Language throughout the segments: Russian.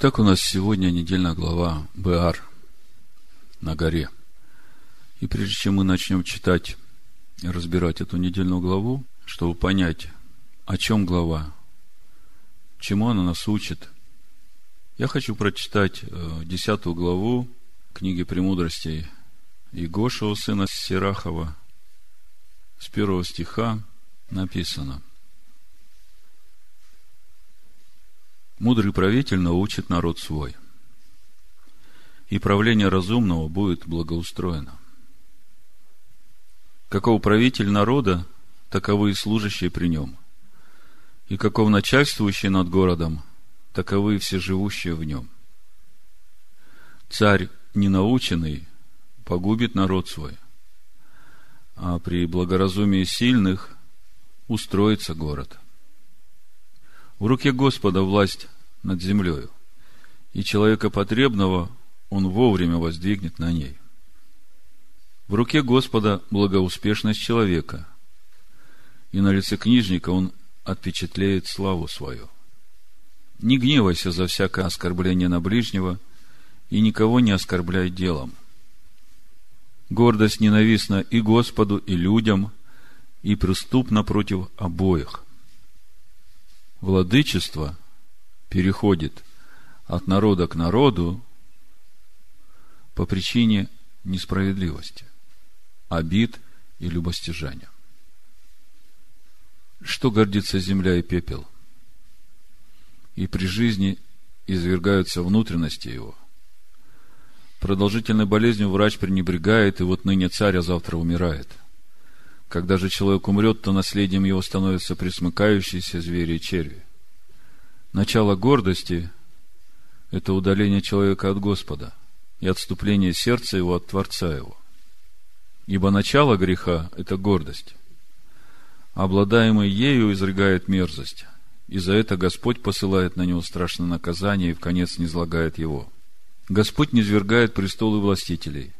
Итак, у нас сегодня недельная глава Беар на горе. И прежде чем мы начнем читать и разбирать эту недельную главу, чтобы понять, о чем глава, чему она нас учит, я хочу прочитать э, десятую главу книги «Премудростей» Игошева, сына Сирахова, с первого стиха написано – Мудрый правитель научит народ свой, и правление разумного будет благоустроено. Каков правитель народа, таковы и служащие при нем. И каков начальствующий над городом, таковы и все живущие в нем. Царь ненаученный погубит народ свой, а при благоразумии сильных устроится город – в руке Господа власть над землею, и человека потребного он вовремя воздвигнет на ней. В руке Господа благоуспешность человека, и на лице книжника он отпечатлеет славу свою. Не гневайся за всякое оскорбление на ближнего, и никого не оскорбляй делом. Гордость ненавистна и Господу, и людям, и преступна против обоих – владычество переходит от народа к народу по причине несправедливости, обид и любостяжания. Что гордится земля и пепел? И при жизни извергаются внутренности его. Продолжительной болезнью врач пренебрегает, и вот ныне царь, а завтра умирает – когда же человек умрет, то наследием его становятся присмыкающиеся звери и черви. Начало гордости – это удаление человека от Господа и отступление сердца его от Творца его. Ибо начало греха – это гордость. Обладаемый ею изрыгает мерзость, и за это Господь посылает на него страшное наказание и в конец не излагает его. Господь низвергает престолы властителей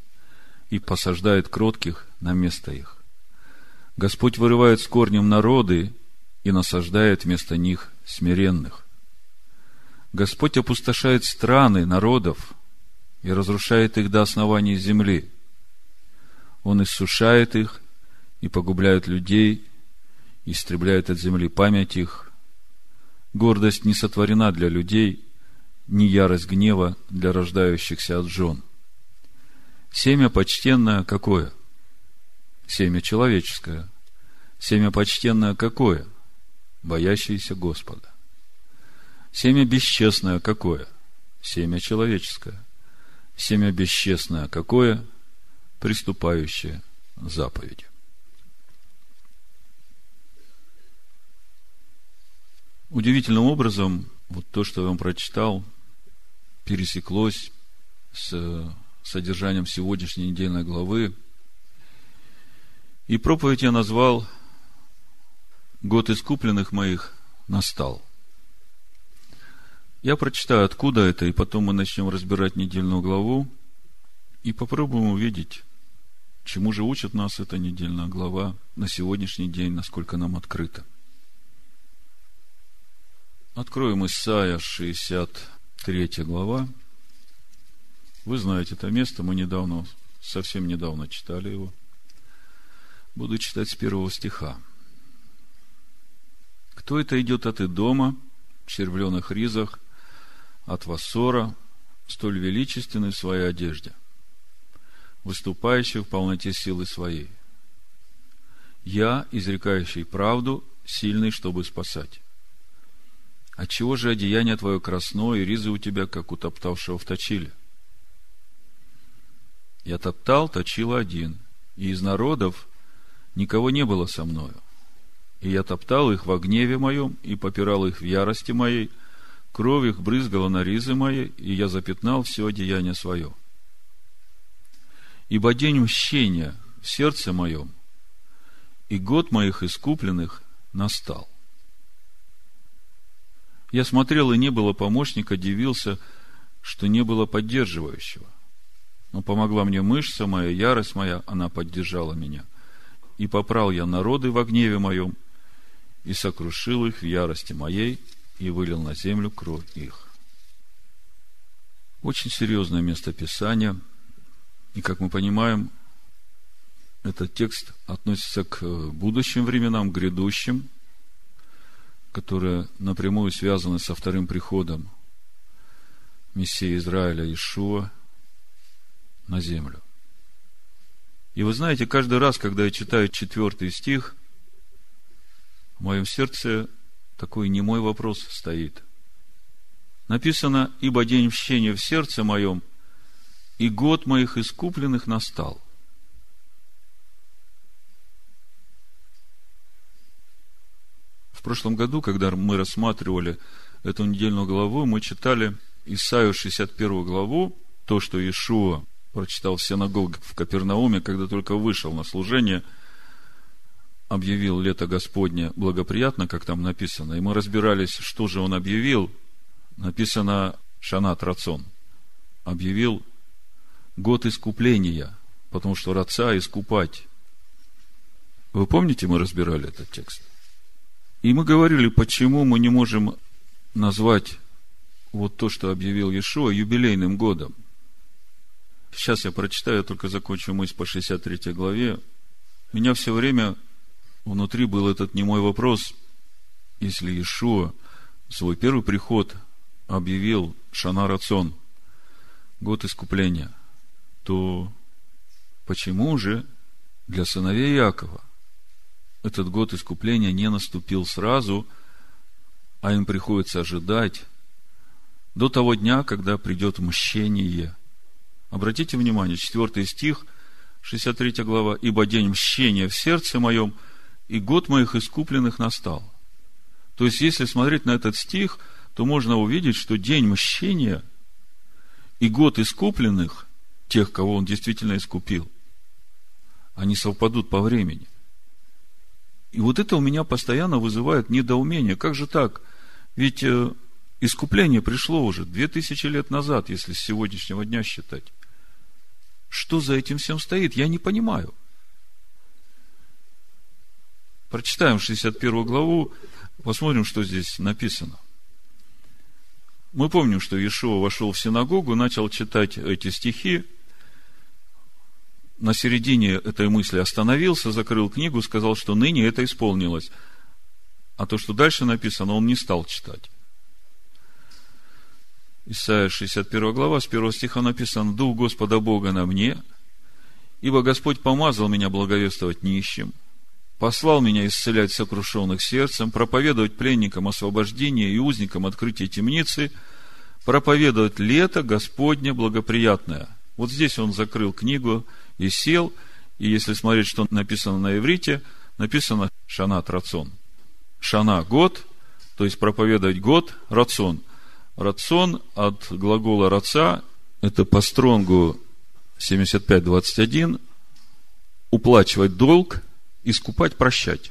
и посаждает кротких на место их. Господь вырывает с корнем народы и насаждает вместо них смиренных. Господь опустошает страны народов и разрушает их до основания земли. Он иссушает их и погубляет людей, истребляет от земли память их. Гордость не сотворена для людей, ни ярость гнева для рождающихся от жен. Семя почтенное какое? Семя человеческое. Семя почтенное какое? Боящееся Господа. Семя бесчестное какое? Семя человеческое. Семя бесчестное какое? Приступающее заповеди. Удивительным образом, вот то, что я вам прочитал, пересеклось с содержанием сегодняшней недельной главы – и проповедь я назвал «Год искупленных моих настал». Я прочитаю, откуда это, и потом мы начнем разбирать недельную главу и попробуем увидеть, чему же учит нас эта недельная глава на сегодняшний день, насколько нам открыто. Откроем Исайя, 63 глава. Вы знаете это место, мы недавно, совсем недавно читали его – Буду читать с первого стиха. Кто это идет от Идома, в червленых ризах, от Вассора, столь величественный в своей одежде, выступающий в полноте силы своей? Я, изрекающий правду, сильный, чтобы спасать. Отчего же одеяние твое красное, и ризы у тебя, как у топтавшего в точиле? Я топтал, точил один, и из народов никого не было со мною. И я топтал их во гневе моем, и попирал их в ярости моей, кровь их брызгала на ризы мои, и я запятнал все одеяние свое. Ибо день мщения в сердце моем, и год моих искупленных настал. Я смотрел, и не было помощника, дивился, что не было поддерживающего. Но помогла мне мышца моя, ярость моя, она поддержала меня – и попрал я народы во гневе моем, и сокрушил их в ярости моей, и вылил на землю кровь их. Очень серьезное место Писания. И, как мы понимаем, этот текст относится к будущим временам, грядущим, которые напрямую связаны со вторым приходом Мессии Израиля Ишуа на землю. И вы знаете, каждый раз, когда я читаю четвертый стих, в моем сердце такой немой вопрос стоит. Написано, ибо день мщения в сердце моем, и год моих искупленных настал. В прошлом году, когда мы рассматривали эту недельную главу, мы читали Исаию 61 главу, то, что Иешуа прочитал в синагоге в Капернауме, когда только вышел на служение, объявил лето Господне благоприятно, как там написано, и мы разбирались, что же он объявил. Написано Шанат Рацон. Объявил год искупления, потому что Раца искупать. Вы помните, мы разбирали этот текст? И мы говорили, почему мы не можем назвать вот то, что объявил Иешуа, юбилейным годом. Сейчас я прочитаю, я только закончу мысль по 63 главе. У меня все время внутри был этот немой вопрос, если Иешуа свой первый приход объявил Шана Рацион, год искупления, то почему же для сыновей Якова этот год искупления не наступил сразу, а им приходится ожидать до того дня, когда придет мщение. Обратите внимание, 4 стих, 63 глава. «Ибо день мщения в сердце моем, и год моих искупленных настал». То есть, если смотреть на этот стих, то можно увидеть, что день мщения и год искупленных, тех, кого он действительно искупил, они совпадут по времени. И вот это у меня постоянно вызывает недоумение. Как же так? Ведь э, Искупление пришло уже две тысячи лет назад, если с сегодняшнего дня считать. Что за этим всем стоит, я не понимаю. Прочитаем 61 главу, посмотрим, что здесь написано. Мы помним, что Иешуа вошел в синагогу, начал читать эти стихи, на середине этой мысли остановился, закрыл книгу, сказал, что ныне это исполнилось. А то, что дальше написано, он не стал читать. Исайя 61 глава, с 1 стиха написано, «Дух Господа Бога на мне, ибо Господь помазал меня благовествовать нищим, послал меня исцелять сокрушенных сердцем, проповедовать пленникам освобождение и узникам открытие темницы, проповедовать лето Господне благоприятное». Вот здесь он закрыл книгу и сел, и если смотреть, что написано на иврите, написано «шанат рацион». Шана – год, то есть проповедовать год, рацион – Рацион от глагола раца, это по стронгу 75.21, уплачивать долг, искупать, прощать.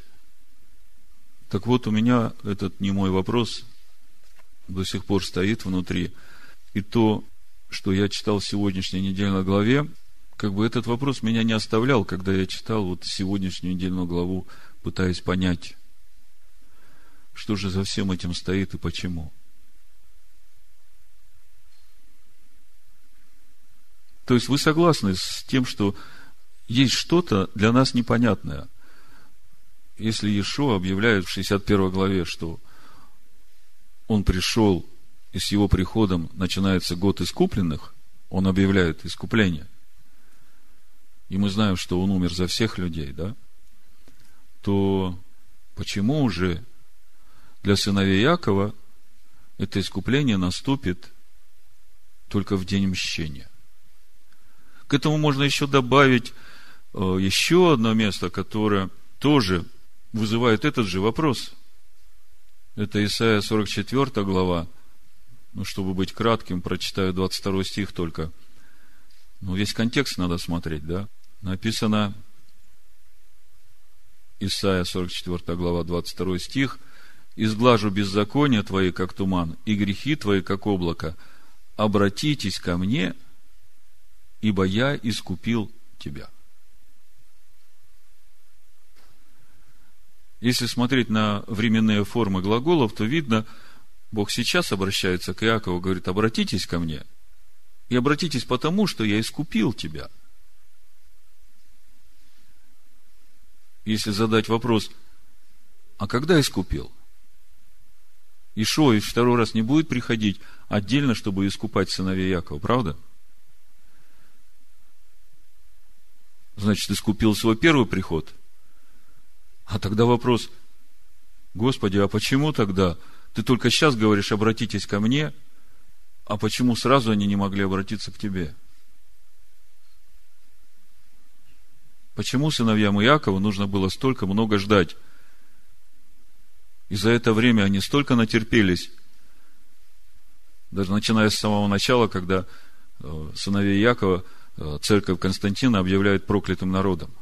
Так вот, у меня этот не мой вопрос до сих пор стоит внутри. И то, что я читал в сегодняшней недельной главе, как бы этот вопрос меня не оставлял, когда я читал вот сегодняшнюю недельную главу, пытаясь понять, что же за всем этим стоит и почему. То есть вы согласны с тем, что есть что-то для нас непонятное. Если Иешуа объявляет в 61 главе, что он пришел, и с его приходом начинается год искупленных, он объявляет искупление. И мы знаем, что он умер за всех людей, да? То почему уже для сыновей Якова это искупление наступит только в день мщения? К этому можно еще добавить э, еще одно место, которое тоже вызывает этот же вопрос. Это Исайя 44 глава. Ну, чтобы быть кратким, прочитаю 22 стих только. Ну, весь контекст надо смотреть, да? Написано Исайя 44 глава, 22 стих. «Изглажу беззакония твои, как туман, и грехи твои, как облако. Обратитесь ко мне, ибо я искупил тебя. Если смотреть на временные формы глаголов, то видно, Бог сейчас обращается к Иакову, говорит, обратитесь ко мне. И обратитесь потому, что я искупил тебя. Если задать вопрос, а когда искупил? И шо, и второй раз не будет приходить отдельно, чтобы искупать сыновей Якова, правда? Значит, искупил свой первый приход. А тогда вопрос, Господи, а почему тогда ты только сейчас говоришь, обратитесь ко мне, а почему сразу они не могли обратиться к тебе? Почему сыновьям Иакова нужно было столько много ждать? И за это время они столько натерпелись, даже начиная с самого начала, когда э, сыновей Якова э, церковь Константина объявляет проклятым народом.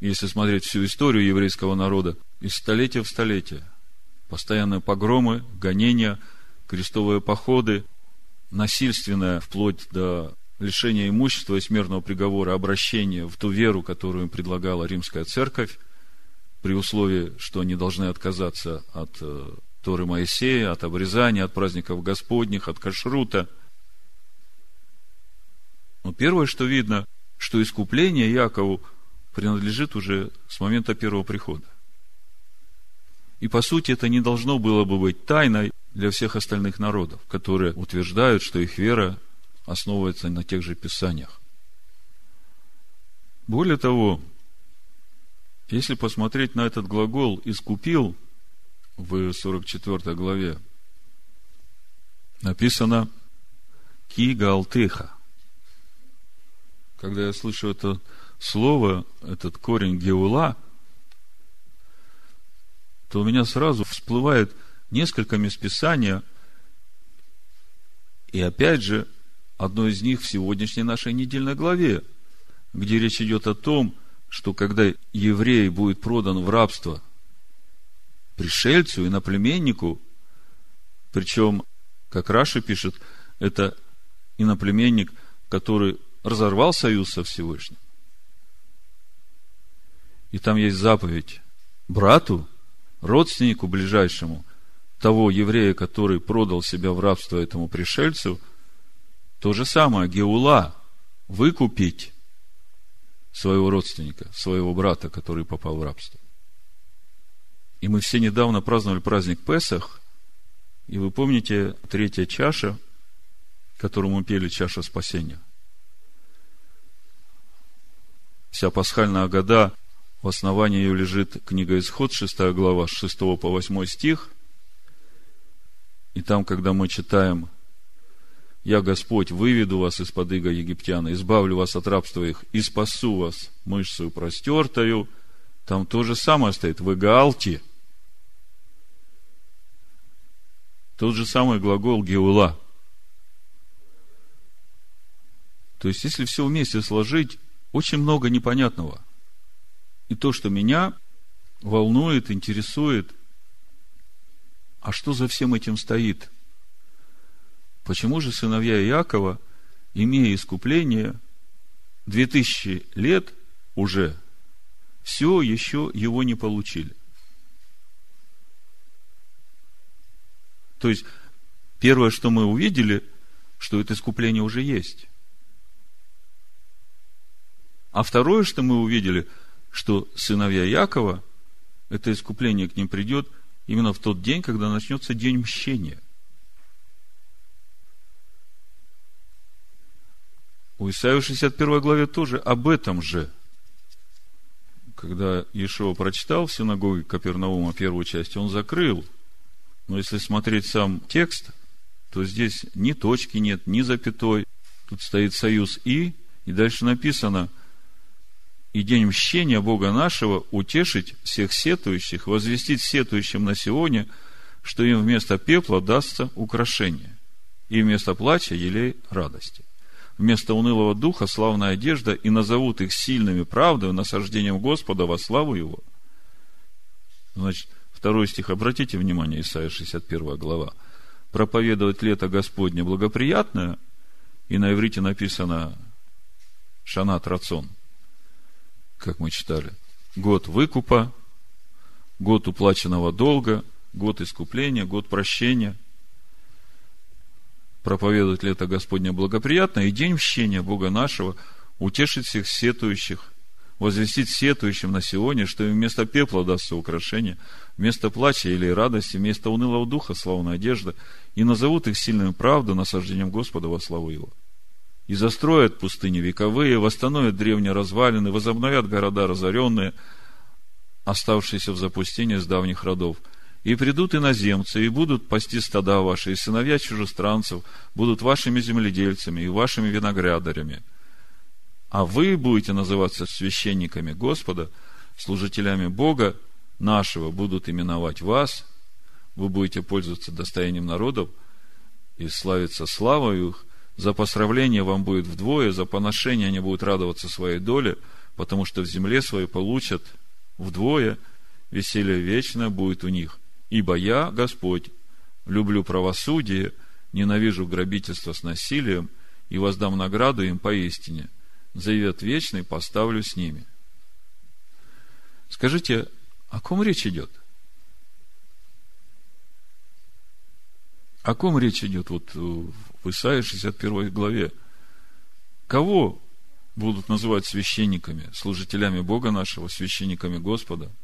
Если смотреть всю историю еврейского народа, из столетия в столетие, постоянные погромы, гонения, крестовые походы, насильственное, вплоть до лишения имущества и смертного приговора, обращение в ту веру, которую им предлагала римская церковь, при условии, что они должны отказаться от э, Торы Моисея, от обрезания, от праздников Господних, от кашрута. Но первое, что видно, что искупление Якову принадлежит уже с момента первого прихода. И по сути это не должно было бы быть тайной для всех остальных народов, которые утверждают, что их вера основывается на тех же писаниях. Более того, если посмотреть на этот глагол «искупил» в 44 главе, написано «ки галтыха». Когда я слышу это слово, этот корень геула, то у меня сразу всплывает несколько мест Писания, и опять же, одно из них в сегодняшней нашей недельной главе, где речь идет о том, что когда еврей будет продан в рабство пришельцу, и иноплеменнику, причем, как Раши пишет, это иноплеменник, который разорвал союз со Всевышним. И там есть заповедь брату, родственнику ближайшему, того еврея, который продал себя в рабство этому пришельцу, то же самое, Геула, выкупить своего родственника, своего брата, который попал в рабство. И мы все недавно праздновали праздник Песах, и вы помните третья чаша, которую мы пели, чаша спасения. Вся пасхальная года, в основании ее лежит книга Исход, 6 глава, с 6 по 8 стих. И там, когда мы читаем я, Господь, выведу вас из-под иго египтяна, избавлю вас от рабства их и спасу вас мышцу простертою. Там то же самое стоит. Вы галти. Тот же самый глагол геула. То есть, если все вместе сложить, очень много непонятного. И то, что меня волнует, интересует, а что за всем этим стоит – Почему же сыновья Иакова, имея искупление, две тысячи лет уже, все еще его не получили? То есть, первое, что мы увидели, что это искупление уже есть. А второе, что мы увидели, что сыновья Якова, это искупление к ним придет именно в тот день, когда начнется день мщения. У Исаия 61 главе тоже об этом же. Когда Иешуа прочитал в синагоге Капернаума первую часть, он закрыл. Но если смотреть сам текст, то здесь ни точки нет, ни запятой. Тут стоит союз «и», и дальше написано «И день мщения Бога нашего утешить всех сетующих, возвестить сетующим на сегодня, что им вместо пепла дастся украшение, и вместо плача елей радости» вместо унылого духа славная одежда и назовут их сильными правдой, насаждением Господа во славу Его. Значит, второй стих, обратите внимание, Исайя 61 глава. Проповедовать лето Господне благоприятное, и на иврите написано Шанат Рацон, как мы читали. Год выкупа, год уплаченного долга, год искупления, год прощения – проповедовать лето Господне благоприятно, и день мщения Бога нашего утешить всех сетующих, возвестить сетующим на Сионе, что им вместо пепла дастся украшение, вместо плача или радости, вместо унылого духа славная одежда, и назовут их сильным правду, насаждением Господа во славу Его. И застроят пустыни вековые, восстановят древние развалины, возобновят города разоренные, оставшиеся в запустении с давних родов – и придут иноземцы, и будут пасти стада ваши, и сыновья чужестранцев будут вашими земледельцами и вашими виноградарями. А вы будете называться священниками Господа, служителями Бога нашего будут именовать вас, вы будете пользоваться достоянием народов и славиться славою их, за посравление вам будет вдвое, за поношение они будут радоваться своей доле, потому что в земле своей получат вдвое, веселье вечное будет у них – Ибо я, Господь, люблю правосудие, ненавижу грабительство с насилием и воздам награду им поистине. Завет вечный поставлю с ними. Скажите, о ком речь идет? О ком речь идет вот в Исаии 61 главе? Кого будут называть священниками, служителями Бога нашего, священниками Господа –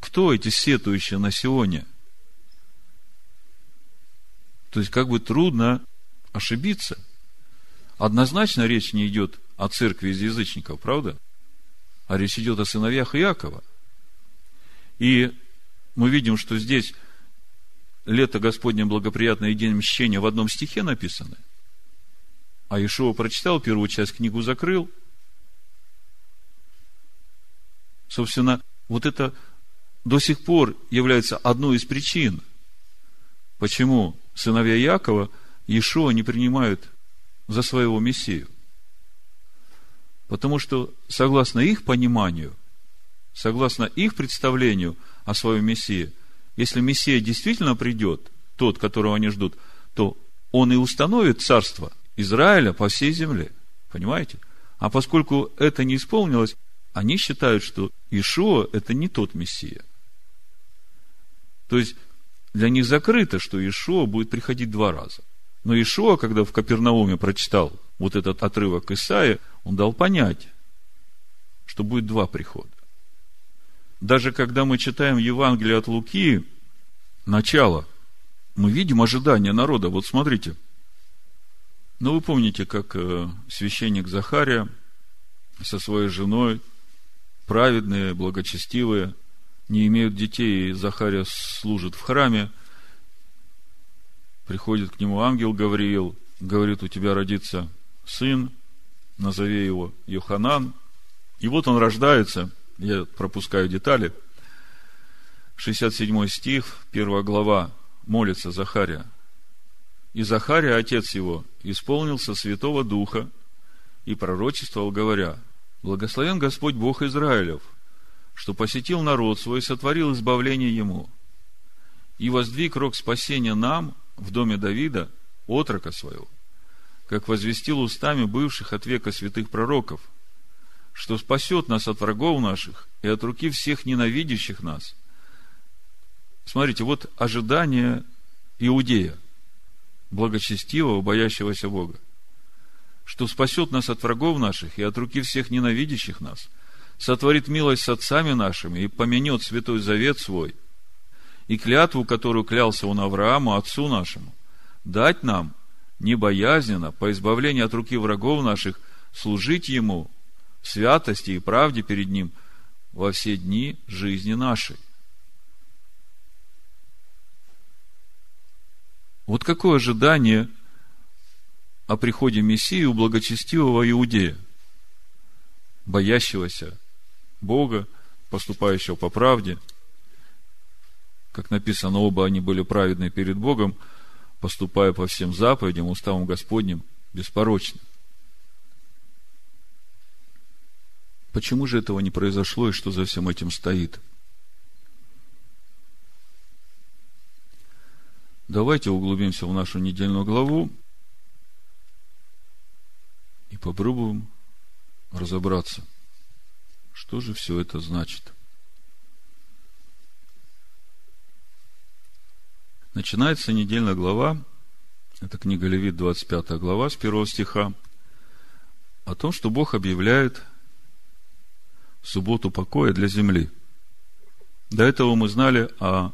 кто эти сетующие на Сионе? То есть, как бы трудно ошибиться. Однозначно речь не идет о церкви из язычников, правда? А речь идет о сыновьях Иакова. И мы видим, что здесь лето Господне благоприятное и день мщения в одном стихе написаны. А Ишуа прочитал первую часть, книгу закрыл. Собственно, вот это до сих пор является одной из причин, почему сыновья Якова Иешуа не принимают за своего Мессию. Потому что, согласно их пониманию, согласно их представлению о своем Мессии, если Мессия действительно придет, тот, которого они ждут, то он и установит царство Израиля по всей земле. Понимаете? А поскольку это не исполнилось, они считают, что Ишуа – это не тот Мессия. То есть, для них закрыто, что Ишуа будет приходить два раза. Но Ишуа, когда в Капернауме прочитал вот этот отрывок Исаия, он дал понять, что будет два прихода. Даже когда мы читаем Евангелие от Луки, начало, мы видим ожидание народа. Вот смотрите. Ну, вы помните, как э, священник Захария со своей женой, праведные, благочестивые, не имеют детей, и Захария служит в храме, приходит к нему ангел Гавриил, говорит, у тебя родится сын, назови его Йоханан. И вот он рождается, я пропускаю детали, 67 стих, 1 глава, молится Захария. И Захария, отец его, исполнился Святого Духа и пророчествовал, говоря, «Благословен Господь Бог Израилев, что посетил народ свой, сотворил избавление ему, и воздвиг рог спасения нам в доме Давида, отрока своего, как возвестил устами бывших от века святых пророков, что спасет нас от врагов наших и от руки всех ненавидящих нас. Смотрите, вот ожидание Иудея, благочестивого, боящегося Бога, что спасет нас от врагов наших и от руки всех ненавидящих нас – сотворит милость с отцами нашими и поменет святой завет свой, и клятву, которую клялся он Аврааму, отцу нашему, дать нам небоязненно, по избавлению от руки врагов наших, служить Ему святости и правде перед Ним во все дни жизни нашей. Вот какое ожидание о приходе Мессии у благочестивого иудея, боящегося Бога, поступающего по правде. Как написано, оба они были праведны перед Богом, поступая по всем заповедям, уставам Господним, беспорочно. Почему же этого не произошло и что за всем этим стоит? Давайте углубимся в нашу недельную главу и попробуем разобраться – что же все это значит? Начинается недельная глава Это книга Левит, 25 глава, с 1 стиха. О том, что Бог объявляет субботу покоя для земли. До этого мы знали о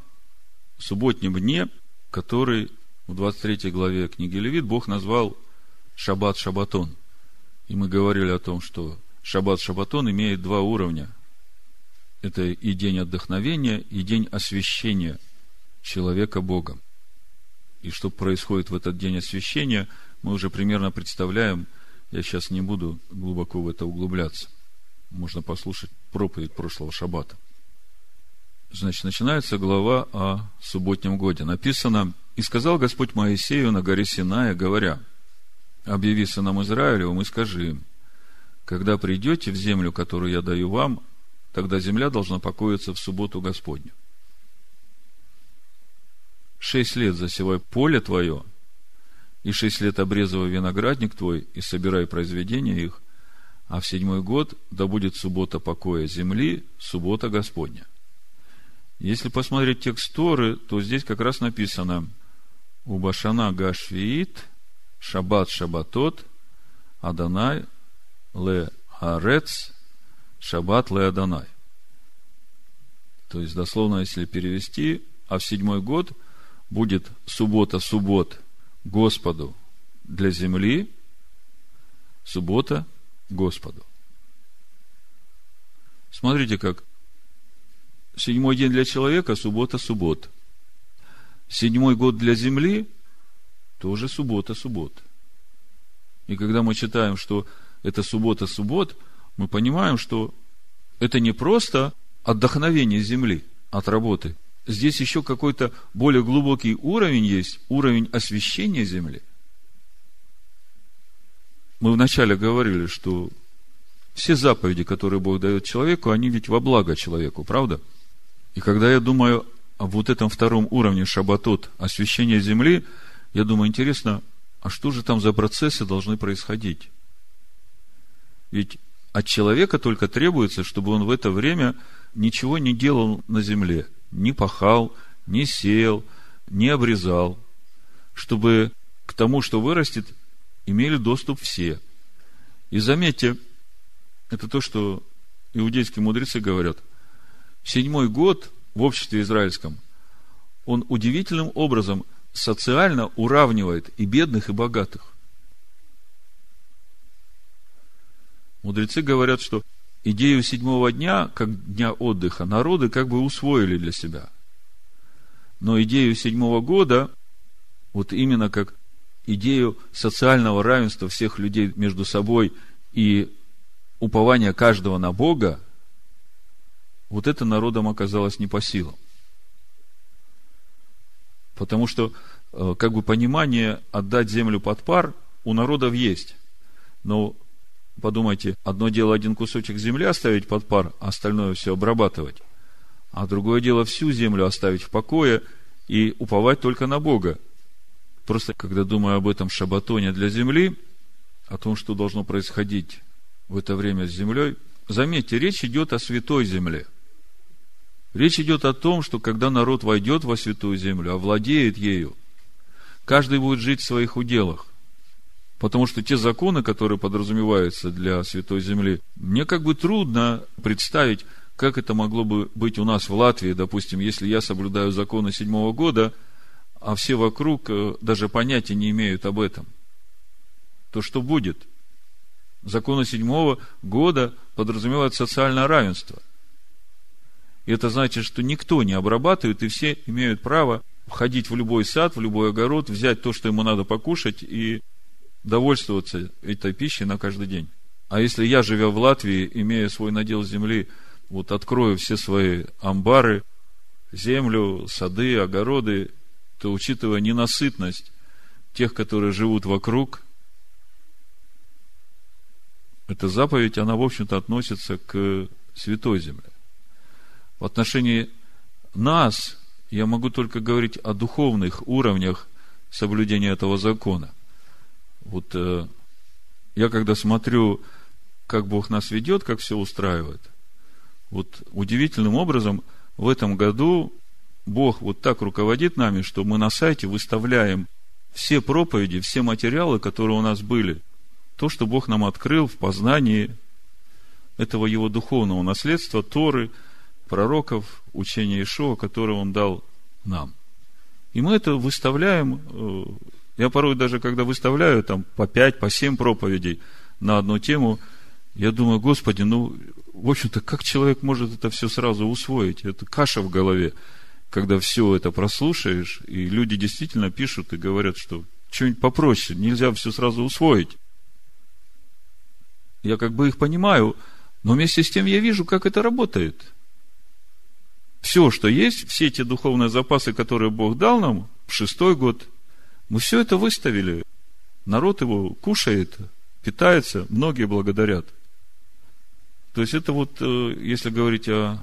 субботнем дне, который в 23 главе книги Левит Бог назвал Шаббат Шабатон. И мы говорили о том, что Шаббат Шабатон имеет два уровня. Это и день отдохновения, и день освящения человека Богом. И что происходит в этот день освящения, мы уже примерно представляем. Я сейчас не буду глубоко в это углубляться. Можно послушать проповедь прошлого шаббата. Значит, начинается глава о субботнем годе. Написано, «И сказал Господь Моисею на горе Синая, говоря, объяви сынам Израилевым и скажи им, когда придете в землю, которую я даю вам, тогда земля должна покоиться в субботу Господню. Шесть лет засевай поле твое, и шесть лет обрезывай виноградник твой, и собирай произведения их, а в седьмой год да будет суббота покоя земли, суббота Господня. Если посмотреть текст Торы, то здесь как раз написано Убашана Гашвиит, Шаббат Шабатот, Аданай Ле Арец, Шаббат Ле Аданай. То есть, дословно, если перевести, а в седьмой год будет суббота суббот Господу для земли, суббота Господу. Смотрите, как седьмой день для человека, суббота, суббот. Седьмой год для земли, тоже суббота, суббот. И когда мы читаем, что это суббота, суббот, мы понимаем, что это не просто отдохновение земли от работы. Здесь еще какой-то более глубокий уровень есть, уровень освящения земли. Мы вначале говорили, что все заповеди, которые Бог дает человеку, они ведь во благо человеку, правда? И когда я думаю о вот этом втором уровне шабатот, освящения земли, я думаю, интересно, а что же там за процессы должны происходить? Ведь от человека только требуется, чтобы он в это время ничего не делал на земле, не пахал, не сеял, не обрезал, чтобы к тому, что вырастет, имели доступ все. И заметьте, это то, что иудейские мудрецы говорят – седьмой год в обществе израильском, он удивительным образом социально уравнивает и бедных, и богатых. Мудрецы говорят, что идею седьмого дня, как дня отдыха, народы как бы усвоили для себя. Но идею седьмого года, вот именно как идею социального равенства всех людей между собой и упования каждого на Бога, вот это народам оказалось не по силам. Потому что, э, как бы, понимание отдать землю под пар у народов есть. Но подумайте, одно дело один кусочек земли оставить под пар, а остальное все обрабатывать. А другое дело всю землю оставить в покое и уповать только на Бога. Просто, когда думаю об этом шабатоне для земли, о том, что должно происходить в это время с землей, заметьте, речь идет о святой земле – Речь идет о том, что когда народ войдет во святую землю, овладеет ею, каждый будет жить в своих уделах. Потому что те законы, которые подразумеваются для святой земли, мне как бы трудно представить, как это могло бы быть у нас в Латвии, допустим, если я соблюдаю законы седьмого года, а все вокруг э, даже понятия не имеют об этом. То что будет? Законы седьмого года подразумевают социальное равенство. И это значит, что никто не обрабатывает, и все имеют право входить в любой сад, в любой огород, взять то, что ему надо покушать, и довольствоваться этой пищей на каждый день. А если я, живя в Латвии, имея свой надел земли, вот открою все свои амбары, землю, сады, огороды, то, учитывая ненасытность тех, которые живут вокруг, эта заповедь, она, в общем-то, относится к святой земле. В отношении нас я могу только говорить о духовных уровнях соблюдения этого закона. Вот э, я когда смотрю, как Бог нас ведет, как все устраивает, вот удивительным образом в этом году Бог вот так руководит нами, что мы на сайте выставляем все проповеди, все материалы, которые у нас были, то, что Бог нам открыл в познании этого Его духовного наследства, Торы, пророков, учения Ишуа, которое Он дал нам. И мы это выставляем, э, я порой даже, когда выставляю там по пять, по семь проповедей на одну тему, я думаю, Господи, ну, в общем-то, как человек может это все сразу усвоить? Это каша в голове, когда все это прослушаешь, и люди действительно пишут и говорят, что что-нибудь попроще, нельзя все сразу усвоить. Я как бы их понимаю, но вместе с тем я вижу, как это работает. Все, что есть, все эти духовные запасы, которые Бог дал нам в шестой год, мы все это выставили. Народ его кушает, питается, многие благодарят. То есть это вот, э, если говорить о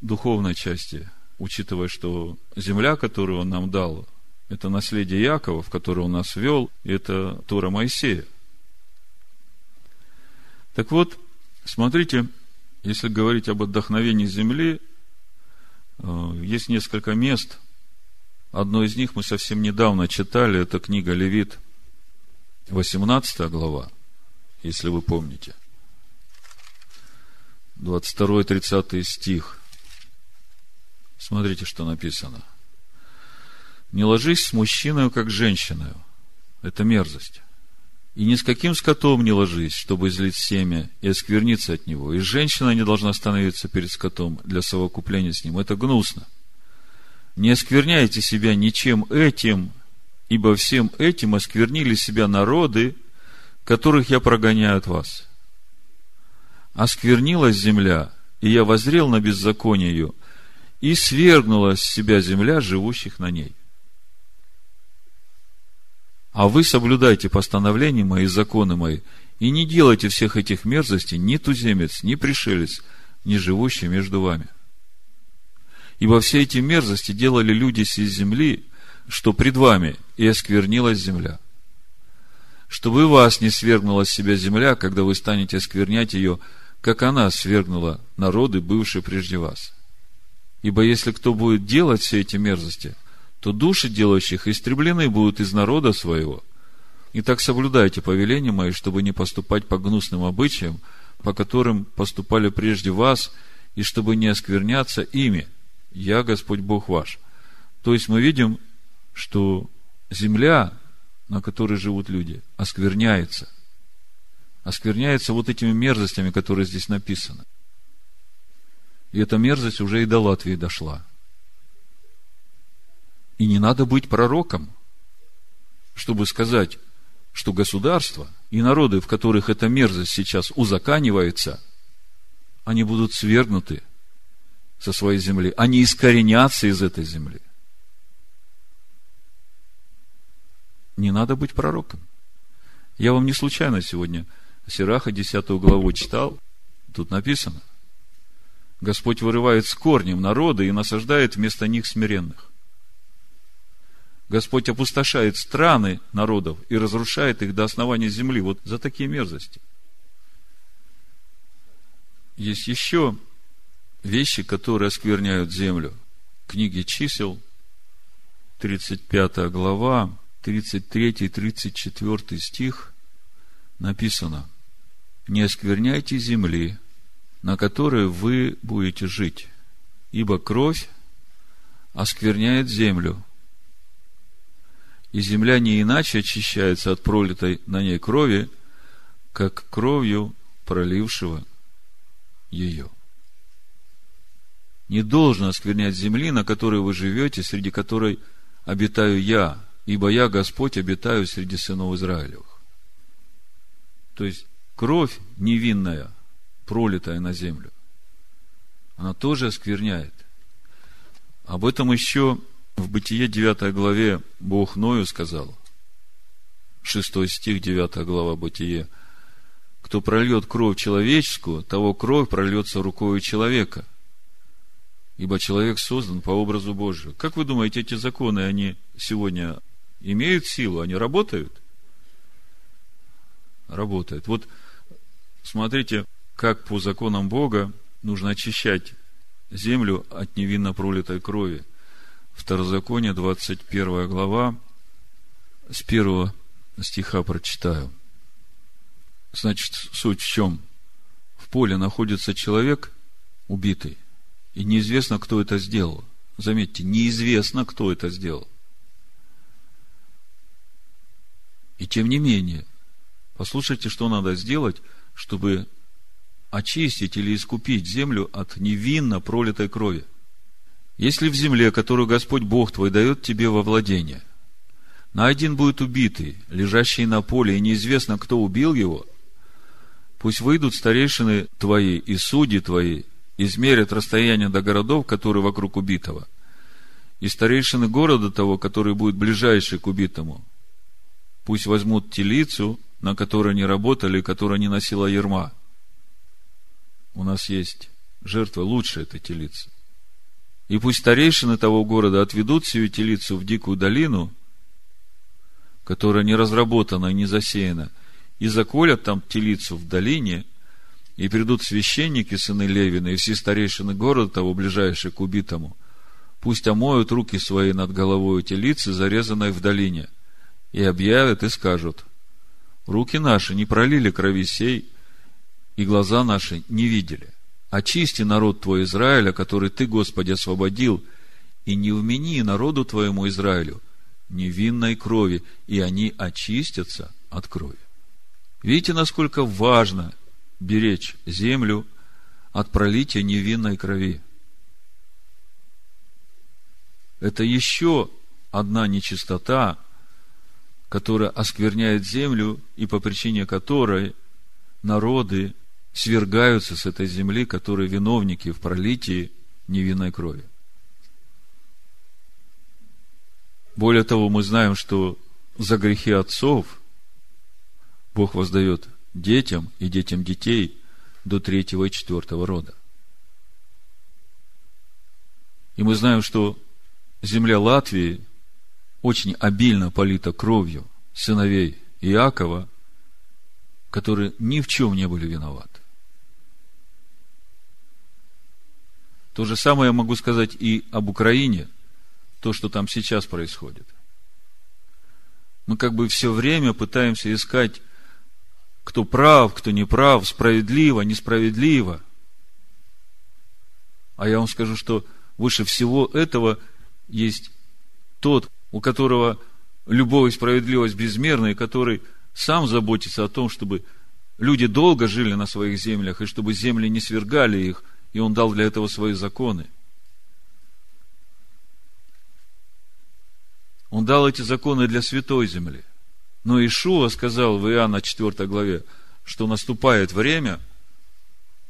духовной части, учитывая, что земля, которую он нам дал, это наследие Якова, в которое он нас вел, это Тора Моисея. Так вот, смотрите, если говорить об отдохновении земли, э, есть несколько мест. Одно из них мы совсем недавно читали, это книга Левит, 18 глава, если вы помните. 22-30 стих. Смотрите, что написано. Не ложись с мужчиной, как женщиной. Это мерзость. И ни с каким скотом не ложись, чтобы излить семя и оскверниться от него. И женщина не должна становиться перед скотом для совокупления с ним. Это гнусно. Не оскверняйте себя ничем этим, ибо всем этим осквернили себя народы, которых я прогоняю от вас. Осквернилась земля, и я возрел на беззаконие ее, и свергнула с себя земля живущих на ней. А вы соблюдайте постановления мои, законы мои, и не делайте всех этих мерзостей ни туземец, ни пришелец, ни живущий между вами. Ибо все эти мерзости делали люди с земли, что пред вами, и осквернилась земля. Чтобы и вас не свергнула с себя земля, когда вы станете осквернять ее, как она свергнула народы, бывшие прежде вас. Ибо если кто будет делать все эти мерзости, то души делающих истреблены будут из народа своего. И так соблюдайте повеления мои, чтобы не поступать по гнусным обычаям, по которым поступали прежде вас, и чтобы не оскверняться ими. Я Господь Бог ваш. То есть мы видим, что земля, на которой живут люди, оскверняется. Оскверняется вот этими мерзостями, которые здесь написаны. И эта мерзость уже и до Латвии дошла. И не надо быть пророком, чтобы сказать, что государство и народы, в которых эта мерзость сейчас узаканивается, они будут свергнуты со своей земли, они искоренятся из этой земли. Не надо быть пророком. Я вам не случайно сегодня Сираха 10 главу читал. Тут написано. Господь вырывает с корнем народы и насаждает вместо них смиренных. Господь опустошает страны народов и разрушает их до основания земли. Вот за такие мерзости. Есть еще вещи, которые оскверняют землю. Книги чисел, 35 глава, 33 и 34 стих написано. Не оскверняйте земли, на которой вы будете жить, ибо кровь оскверняет землю, и земля не иначе очищается от пролитой на ней крови, как кровью пролившего ее. Не должно осквернять земли, на которой вы живете, среди которой обитаю я, ибо я, Господь, обитаю среди сынов Израилевых. То есть, кровь невинная, пролитая на землю, она тоже оскверняет. Об этом еще в Бытие 9 главе Бог Ною сказал, 6 стих 9 глава Бытие, кто прольет кровь человеческую, того кровь прольется рукой человека. Ибо человек создан по образу Божию. Как вы думаете, эти законы, они сегодня имеют силу, они работают? Работают. Вот смотрите, как по законам Бога нужно очищать землю от невинно пролитой крови – Второзаконие, 21 глава, с первого стиха прочитаю. Значит, суть в чем? В поле находится человек убитый, и неизвестно, кто это сделал. Заметьте, неизвестно, кто это сделал. И тем не менее, послушайте, что надо сделать, чтобы очистить или искупить землю от невинно пролитой крови. Если в земле, которую Господь Бог твой дает тебе во владение, найден будет убитый, лежащий на поле, и неизвестно, кто убил его, пусть выйдут старейшины твои и судьи твои, измерят расстояние до городов, которые вокруг убитого, и старейшины города того, который будет ближайший к убитому, пусть возьмут телицу, на которой не работали, которая не носила ерма. У нас есть жертва лучше этой телицы. И пусть старейшины того города отведут сию телицу в дикую долину, которая не разработана и не засеяна, и заколят там телицу в долине, и придут священники, сыны Левина, и все старейшины города того, ближайшие к убитому, пусть омоют руки свои над головой телицы, зарезанной в долине, и объявят и скажут, руки наши не пролили крови сей, и глаза наши не видели очисти народ твой Израиля, который ты, Господи, освободил, и не вмени народу твоему Израилю невинной крови, и они очистятся от крови. Видите, насколько важно беречь землю от пролития невинной крови. Это еще одна нечистота, которая оскверняет землю, и по причине которой народы свергаются с этой земли, которые виновники в пролитии невинной крови. Более того, мы знаем, что за грехи отцов Бог воздает детям и детям детей до третьего и четвертого рода. И мы знаем, что земля Латвии очень обильно полита кровью сыновей Иакова, которые ни в чем не были виноваты. То же самое я могу сказать и об Украине, то, что там сейчас происходит. Мы как бы все время пытаемся искать, кто прав, кто не прав, справедливо, несправедливо. А я вам скажу, что выше всего этого есть тот, у которого любовь и справедливость безмерна, и который сам заботится о том, чтобы люди долго жили на своих землях, и чтобы земли не свергали их – и Он дал для этого свои законы. Он дал эти законы для святой земли. Но Ишуа сказал в Иоанна 4 главе, что наступает время,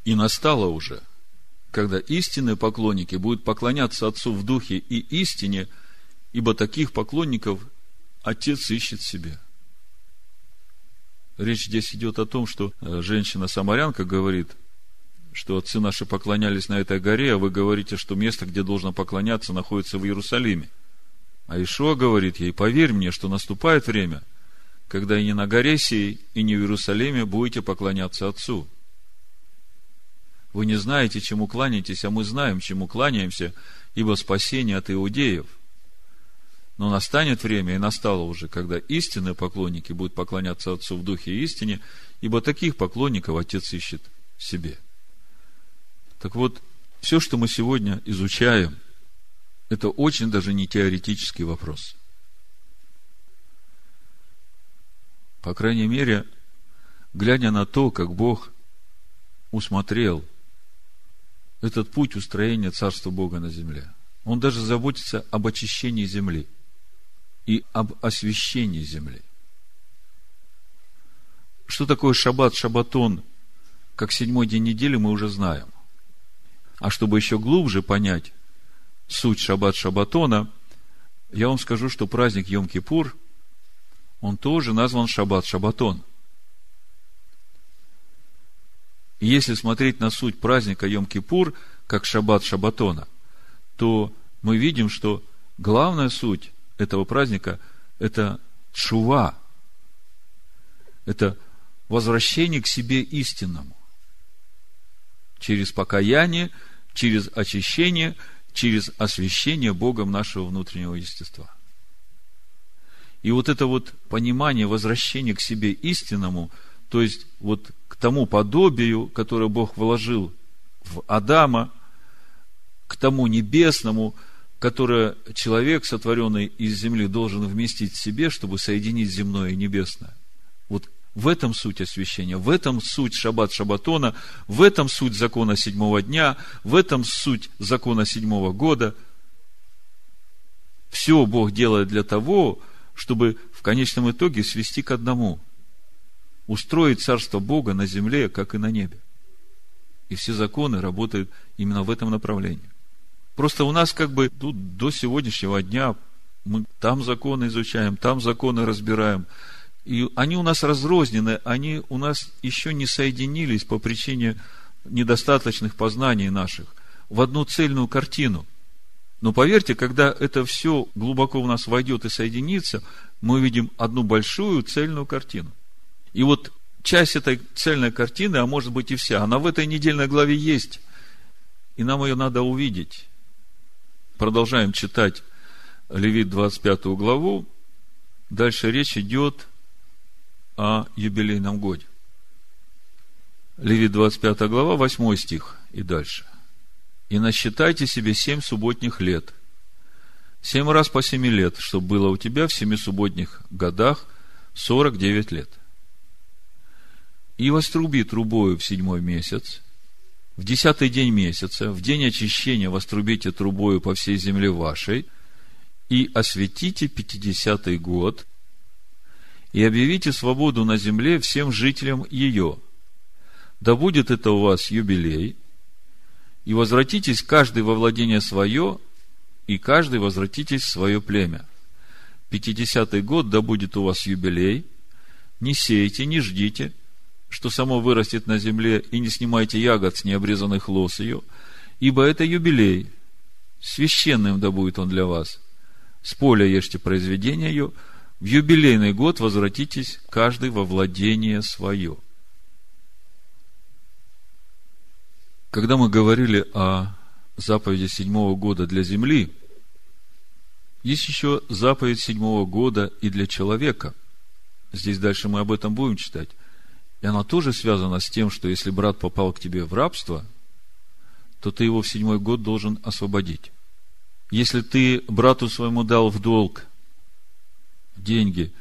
и настало уже, когда истинные поклонники будут поклоняться Отцу в духе и истине, ибо таких поклонников Отец ищет себе. Речь здесь идет о том, что э, женщина-самарянка говорит – что отцы наши поклонялись на этой горе, а вы говорите, что место, где должно поклоняться, находится в Иерусалиме. А Ишуа говорит ей, поверь мне, что наступает время, когда и не на горе сей, и не в Иерусалиме будете поклоняться Отцу. Вы не знаете, чему кланяетесь, а мы знаем, чему кланяемся, ибо спасение от иудеев. Но настанет время, и настало уже, когда истинные поклонники будут поклоняться Отцу в духе и истине, ибо таких поклонников Отец ищет себе. Так вот, все, что мы сегодня изучаем, это очень даже не теоретический вопрос. По крайней мере, глядя на то, как Бог усмотрел этот путь устроения Царства Бога на земле, Он даже заботится об очищении земли и об освящении земли. Что такое шаббат, шаббатон, как седьмой день недели, мы уже знаем. А чтобы еще глубже понять суть шаббат шаббатона, я вам скажу, что праздник Йом-Кипур, он тоже назван шаббат шаббатон. И если смотреть на суть праздника Йом-Кипур, как шаббат шаббатона, то мы видим, что главная суть этого праздника – это чува, это возвращение к себе истинному через покаяние, через очищение, через освящение Богом нашего внутреннего естества. И вот это вот понимание возвращения к себе истинному, то есть вот к тому подобию, которое Бог вложил в Адама, к тому небесному, которое человек, сотворенный из земли, должен вместить в себе, чтобы соединить земное и небесное. Вот в этом суть освящения, в этом суть шаббат шаббатона, в этом суть закона седьмого дня, в этом суть закона седьмого года. Все Бог делает для того, чтобы в конечном итоге свести к одному. Устроить царство Бога на земле, как и на небе. И все законы работают именно в этом направлении. Просто у нас как бы тут до сегодняшнего дня мы там законы изучаем, там законы разбираем. И они у нас разрознены, они у нас еще не соединились по причине недостаточных познаний наших в одну цельную картину. Но поверьте, когда это все глубоко в нас войдет и соединится, мы видим одну большую цельную картину. И вот часть этой цельной картины, а может быть и вся, она в этой недельной главе есть. И нам ее надо увидеть. Продолжаем читать Левит 25 главу. Дальше речь идет о юбилейном годе. Левит 25 глава, 8 стих и дальше. «И насчитайте себе семь субботних лет, семь раз по семи лет, чтобы было у тебя в семи субботних годах сорок девять лет. И воструби трубою в седьмой месяц, в десятый день месяца, в день очищения вострубите трубою по всей земле вашей, и осветите пятидесятый год, и объявите свободу на земле всем жителям ее. Да будет это у вас юбилей, и возвратитесь каждый во владение свое, и каждый возвратитесь в свое племя. Пятидесятый год да будет у вас юбилей, не сейте, не ждите, что само вырастет на земле, и не снимайте ягод с необрезанных лос ее, ибо это юбилей, священным да будет он для вас. С поля ешьте произведение ее, в юбилейный год возвратитесь каждый во владение свое. Когда мы говорили о заповеди седьмого года для земли, есть еще заповедь седьмого года и для человека. Здесь дальше мы об этом будем читать. И она тоже связана с тем, что если брат попал к тебе в рабство, то ты его в седьмой год должен освободить. Если ты брату своему дал в долг деньги,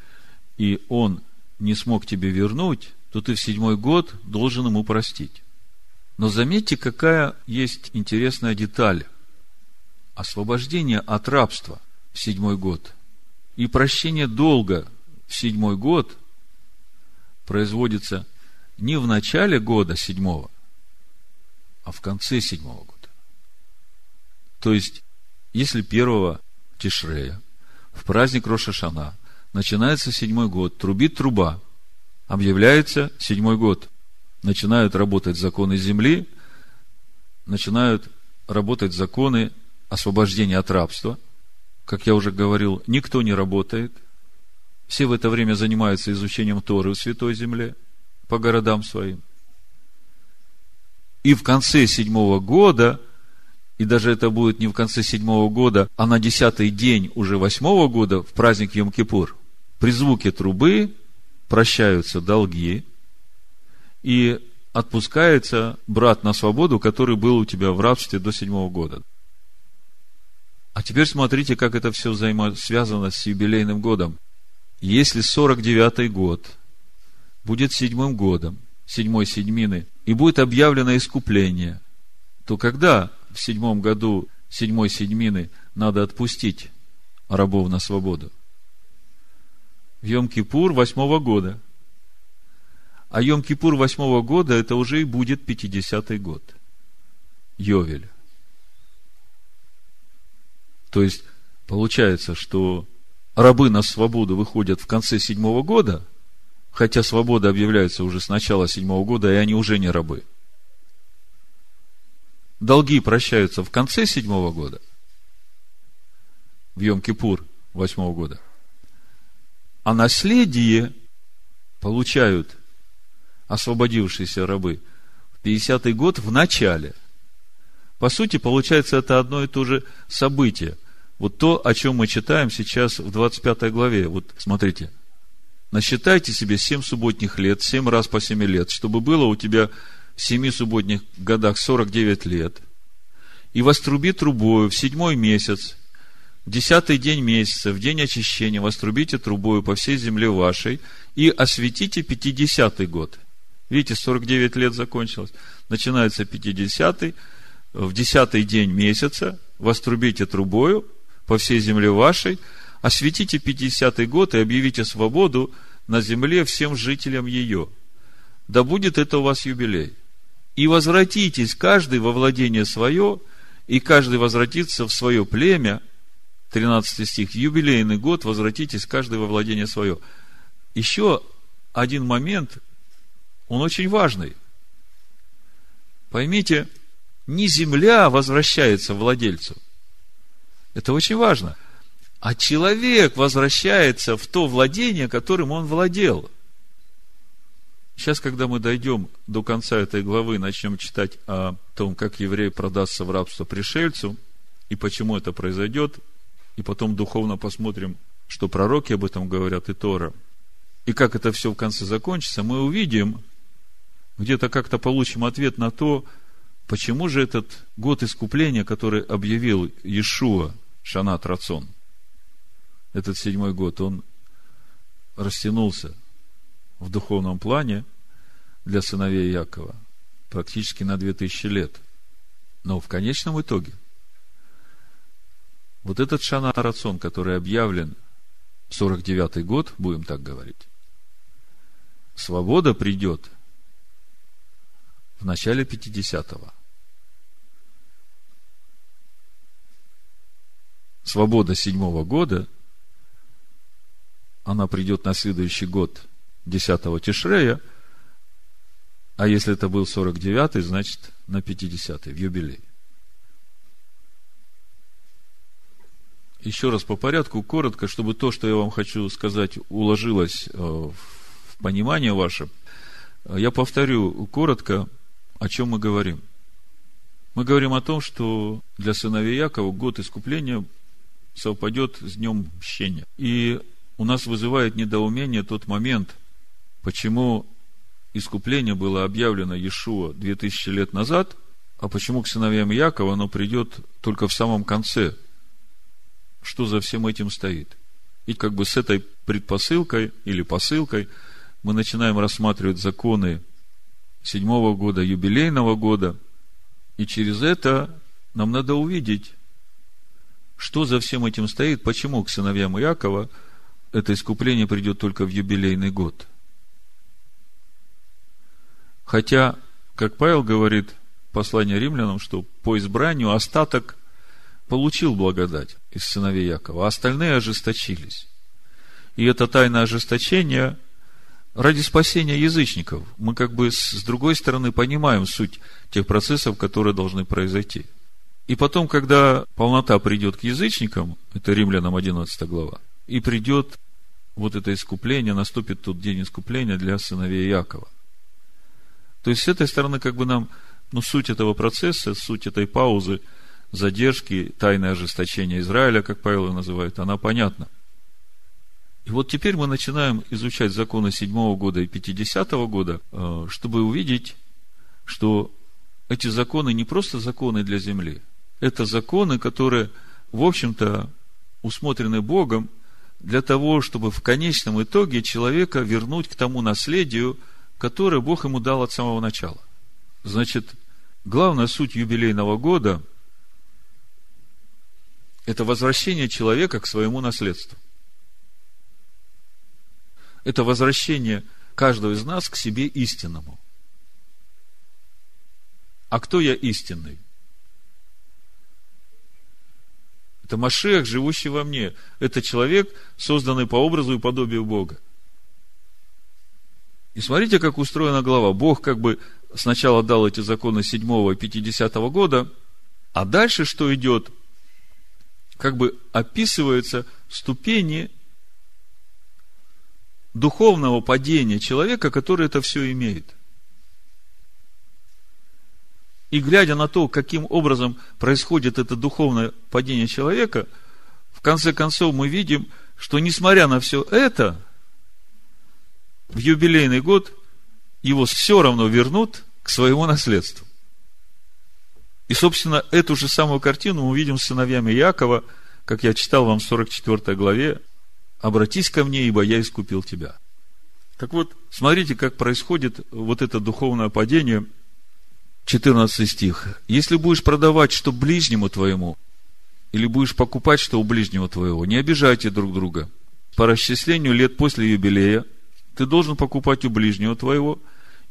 и он не смог тебе вернуть, то ты в седьмой год должен ему простить. Но заметьте, какая есть интересная деталь. Освобождение от рабства в седьмой год и прощение долга в седьмой год производится не в начале года седьмого, а в конце седьмого года. То есть, если первого Тишрея в праздник Рошашана начинается седьмой год, трубит труба, объявляется седьмой год, начинают работать законы земли, начинают работать законы освобождения от рабства. Как я уже говорил, никто не работает. Все в это время занимаются изучением Торы в Святой Земле по городам своим. И в конце седьмого года, и даже это будет не в конце седьмого года, а на десятый день уже восьмого года, в праздник Йом-Кипур, при звуке трубы прощаются долги, и отпускается брат на свободу, который был у тебя в рабстве до седьмого года. А теперь смотрите, как это все взаимосвязано с юбилейным годом. Если 49-й год будет седьмым годом, седьмой седьмины, и будет объявлено искупление, то когда в седьмом году седьмой седьмины надо отпустить рабов на свободу? В Йом-Кипур восьмого года. А Йом-Кипур восьмого года это уже и будет 50-й год. Йовель. То есть, получается, что рабы на свободу выходят в конце седьмого года, хотя свобода объявляется уже с начала седьмого года, и они уже не рабы. Долги прощаются в конце седьмого года, в Йом-Кипур восьмого года – а наследие получают освободившиеся рабы в 50-й год в начале. По сути, получается, это одно и то же событие. Вот то, о чем мы читаем сейчас в 25 главе. Вот смотрите. Насчитайте себе семь субботних лет, семь раз по семи лет, чтобы было у тебя в семи субботних годах 49 лет. И воструби трубою в седьмой месяц, десятый день месяца, в день очищения, вострубите трубою по всей земле вашей и осветите пятидесятый год. Видите, 49 лет закончилось. Начинается пятидесятый, в десятый день месяца вострубите трубою по всей земле вашей, осветите пятидесятый год и объявите свободу на земле всем жителям ее. Да будет это у вас юбилей. И возвратитесь каждый во владение свое, и каждый возвратится в свое племя. 13 стих. Юбилейный год возвратитесь каждый во владение свое. Еще один момент, он очень важный. Поймите, не земля возвращается владельцу. Это очень важно. А человек возвращается в то владение, которым он владел. Сейчас, когда мы дойдем до конца этой главы, начнем читать о том, как еврей продастся в рабство пришельцу, и почему это произойдет, и потом духовно посмотрим, что пророки об этом говорят, и Тора, и как это все в конце закончится, мы увидим, где-то как-то получим ответ на то, почему же этот год искупления, который объявил Иешуа, Шанат Рацон, этот седьмой год, он растянулся в духовном плане для сыновей Якова практически на две тысячи лет. Но в конечном итоге вот этот Шанат Рацон, который объявлен 49-й год, будем так говорить, свобода придет – в начале 50-го. Свобода седьмого года, она придет на следующий год 10-го Тишрея, а если это был 49-й, значит на 50-й, в юбилей. Еще раз по порядку, коротко, чтобы то, что я вам хочу сказать, уложилось э, в понимание ваше. Я повторю коротко, о чем мы говорим? Мы говорим о том, что для сыновей Якова год искупления совпадет с днем мщения. И у нас вызывает недоумение тот момент, почему искупление было объявлено Иешуа 2000 лет назад, а почему к сыновьям Якова оно придет только в самом конце. Что за всем этим стоит? И как бы с этой предпосылкой или посылкой мы начинаем рассматривать законы седьмого года, юбилейного года. И через это нам надо увидеть, что за всем этим стоит, почему к сыновьям Иакова это искупление придет только в юбилейный год. Хотя, как Павел говорит в послании римлянам, что по избранию остаток получил благодать из сыновей Якова, а остальные ожесточились. И это тайное ожесточение – ради спасения язычников. Мы как бы с другой стороны понимаем суть тех процессов, которые должны произойти. И потом, когда полнота придет к язычникам, это Римлянам 11 глава, и придет вот это искупление, наступит тот день искупления для сыновей Якова. То есть, с этой стороны, как бы нам, ну, суть этого процесса, суть этой паузы, задержки, тайное ожесточение Израиля, как Павел называет, она понятна. И вот теперь мы начинаем изучать законы седьмого года и 50 года, э, чтобы увидеть, что эти законы не просто законы для земли. Это законы, которые, в общем-то, усмотрены Богом для того, чтобы в конечном итоге человека вернуть к тому наследию, которое Бог ему дал от самого начала. Значит, главная суть юбилейного года – это возвращение человека к своему наследству это возвращение каждого из нас к себе истинному. А кто я истинный? Это Машех, живущий во мне. Это человек, созданный по образу и подобию Бога. И смотрите, как устроена глава. Бог как бы сначала дал эти законы 7 и 50 года, а дальше что идет? Как бы описываются ступени духовного падения человека, который это все имеет. И глядя на то, каким образом происходит это духовное падение человека, конце концов мы видим, что несмотря на все это, в юбилейный год его все равно вернут к своему наследству. И, собственно, эту же самую картину мы видим с сыновьями Якова, как я читал вам в 44 главе, «Обратись ко мне, ибо я искупил тебя». Так вот, смотрите, как происходит вот это духовное падение. 14 стих. «Если будешь продавать, что ближнему твоему, или будешь покупать, что у ближнего твоего, не обижайте друг друга. По расчислению лет после юбилея ты должен покупать у ближнего твоего,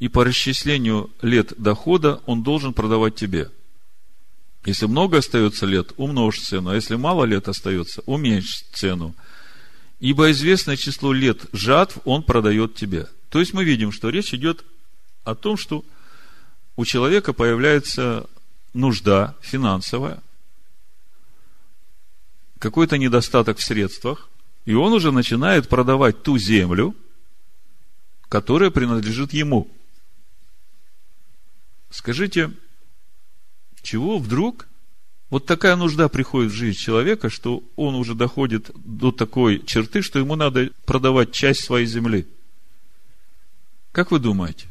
и по расчислению лет дохода он должен продавать тебе. Если много остается лет, умножь цену, а если мало лет остается, уменьшь цену. Ибо известное число лет жатв он продает тебе. То есть мы видим, что речь идет о том, что у человека появляется нужда финансовая – какой-то недостаток в средствах, и он уже начинает продавать ту землю, которая принадлежит ему. Скажите, чего вдруг вот такая нужда приходит в жизнь человека, что он уже доходит до такой черты, что ему надо продавать часть своей земли? Как вы думаете?